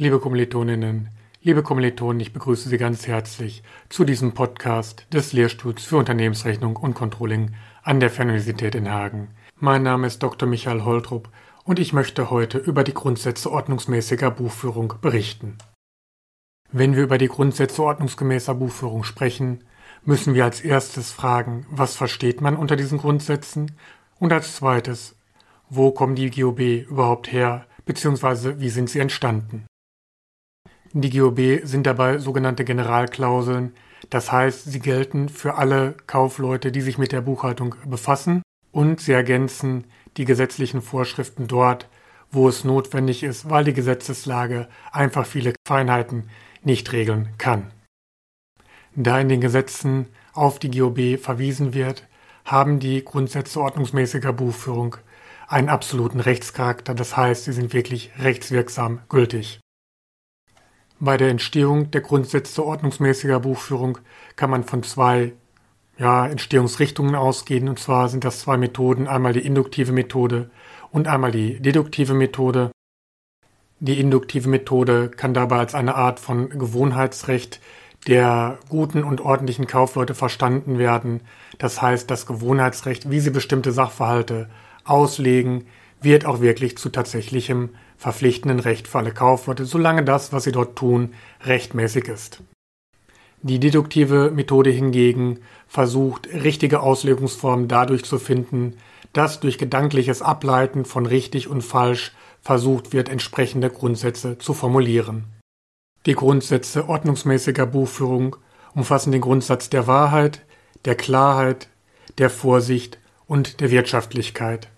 Liebe Kommilitoninnen, liebe Kommilitonen, ich begrüße Sie ganz herzlich zu diesem Podcast des Lehrstuhls für Unternehmensrechnung und Controlling an der Fernuniversität in Hagen. Mein Name ist Dr. Michael Holtrup und ich möchte heute über die Grundsätze ordnungsmäßiger Buchführung berichten. Wenn wir über die Grundsätze ordnungsgemäßer Buchführung sprechen, müssen wir als erstes fragen, was versteht man unter diesen Grundsätzen und als zweites, wo kommen die GOB überhaupt her, beziehungsweise wie sind sie entstanden. Die GOB sind dabei sogenannte Generalklauseln, das heißt, sie gelten für alle Kaufleute, die sich mit der Buchhaltung befassen und sie ergänzen die gesetzlichen Vorschriften dort, wo es notwendig ist, weil die Gesetzeslage einfach viele Feinheiten nicht regeln kann. Da in den Gesetzen auf die GOB verwiesen wird, haben die Grundsätze ordnungsmäßiger Buchführung einen absoluten Rechtscharakter, das heißt, sie sind wirklich rechtswirksam gültig. Bei der Entstehung der Grundsätze ordnungsmäßiger Buchführung kann man von zwei ja, Entstehungsrichtungen ausgehen, und zwar sind das zwei Methoden, einmal die induktive Methode und einmal die deduktive Methode. Die induktive Methode kann dabei als eine Art von Gewohnheitsrecht der guten und ordentlichen Kaufleute verstanden werden. Das heißt, das Gewohnheitsrecht, wie sie bestimmte Sachverhalte auslegen, wird auch wirklich zu tatsächlichem verpflichtenden Recht für alle Kaufleute, solange das, was sie dort tun, rechtmäßig ist. Die deduktive Methode hingegen versucht, richtige Auslegungsformen dadurch zu finden, dass durch gedankliches Ableiten von richtig und falsch versucht wird, entsprechende Grundsätze zu formulieren. Die Grundsätze ordnungsmäßiger Buchführung umfassen den Grundsatz der Wahrheit, der Klarheit, der Vorsicht und der Wirtschaftlichkeit.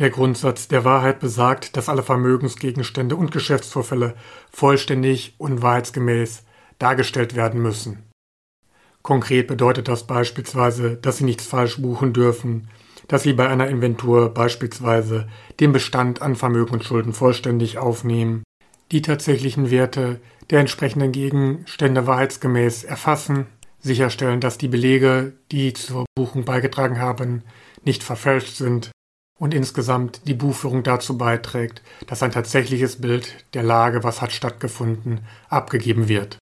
Der Grundsatz der Wahrheit besagt, dass alle Vermögensgegenstände und Geschäftsvorfälle vollständig und wahrheitsgemäß dargestellt werden müssen. Konkret bedeutet das beispielsweise, dass Sie nichts falsch buchen dürfen, dass Sie bei einer Inventur beispielsweise den Bestand an Vermögen und Schulden vollständig aufnehmen, die tatsächlichen Werte der entsprechenden Gegenstände wahrheitsgemäß erfassen, sicherstellen, dass die Belege, die zur Buchung beigetragen haben, nicht verfälscht sind und insgesamt die Buchführung dazu beiträgt, dass ein tatsächliches Bild der Lage, was hat stattgefunden, abgegeben wird.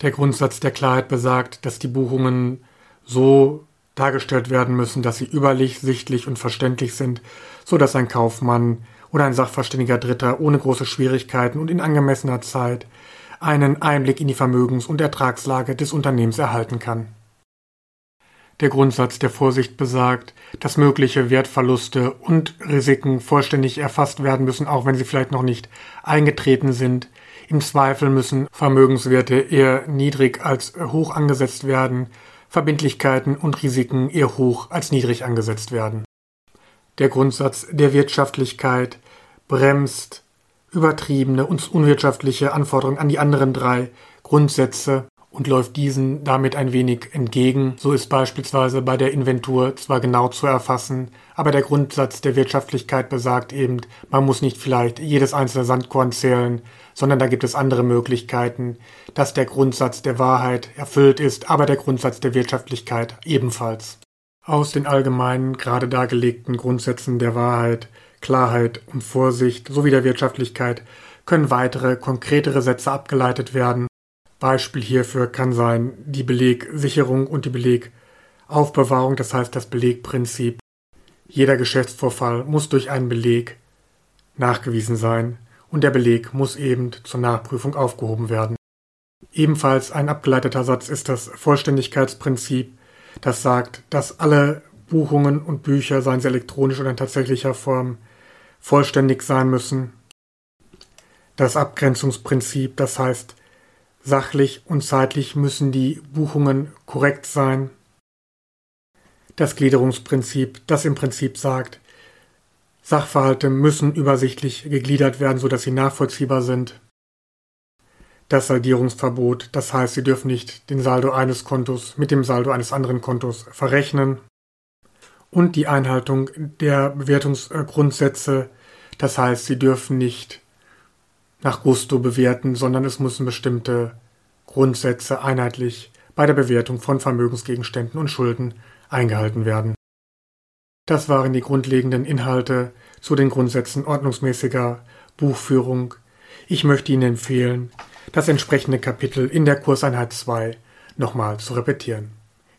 Der Grundsatz der Klarheit besagt, dass die Buchungen so dargestellt werden müssen, dass sie übersichtlich und verständlich sind, so dass ein Kaufmann oder ein sachverständiger Dritter ohne große Schwierigkeiten und in angemessener Zeit einen Einblick in die Vermögens- und Ertragslage des Unternehmens erhalten kann. Der Grundsatz der Vorsicht besagt, dass mögliche Wertverluste und Risiken vollständig erfasst werden müssen, auch wenn sie vielleicht noch nicht eingetreten sind. Im Zweifel müssen Vermögenswerte eher niedrig als hoch angesetzt werden, Verbindlichkeiten und Risiken eher hoch als niedrig angesetzt werden. Der Grundsatz der Wirtschaftlichkeit bremst übertriebene und unwirtschaftliche Anforderungen an die anderen drei Grundsätze und läuft diesen damit ein wenig entgegen. So ist beispielsweise bei der Inventur zwar genau zu erfassen, aber der Grundsatz der Wirtschaftlichkeit besagt eben, man muss nicht vielleicht jedes einzelne Sandkorn zählen, sondern da gibt es andere Möglichkeiten, dass der Grundsatz der Wahrheit erfüllt ist, aber der Grundsatz der Wirtschaftlichkeit ebenfalls. Aus den allgemeinen, gerade dargelegten Grundsätzen der Wahrheit, Klarheit und Vorsicht sowie der Wirtschaftlichkeit können weitere, konkretere Sätze abgeleitet werden, Beispiel hierfür kann sein die Belegsicherung und die Belegaufbewahrung, das heißt das Belegprinzip. Jeder Geschäftsvorfall muss durch einen Beleg nachgewiesen sein und der Beleg muss eben zur Nachprüfung aufgehoben werden. Ebenfalls ein abgeleiteter Satz ist das Vollständigkeitsprinzip, das sagt, dass alle Buchungen und Bücher, seien sie elektronisch oder in tatsächlicher Form, vollständig sein müssen. Das Abgrenzungsprinzip, das heißt, Sachlich und zeitlich müssen die Buchungen korrekt sein. Das Gliederungsprinzip, das im Prinzip sagt, Sachverhalte müssen übersichtlich gegliedert werden, sodass sie nachvollziehbar sind. Das Saldierungsverbot, das heißt, Sie dürfen nicht den Saldo eines Kontos mit dem Saldo eines anderen Kontos verrechnen. Und die Einhaltung der Bewertungsgrundsätze, das heißt, Sie dürfen nicht nach Gusto bewerten, sondern es müssen bestimmte Grundsätze einheitlich bei der Bewertung von Vermögensgegenständen und Schulden eingehalten werden. Das waren die grundlegenden Inhalte zu den Grundsätzen ordnungsmäßiger Buchführung. Ich möchte Ihnen empfehlen, das entsprechende Kapitel in der Kurseinheit 2 nochmal zu repetieren.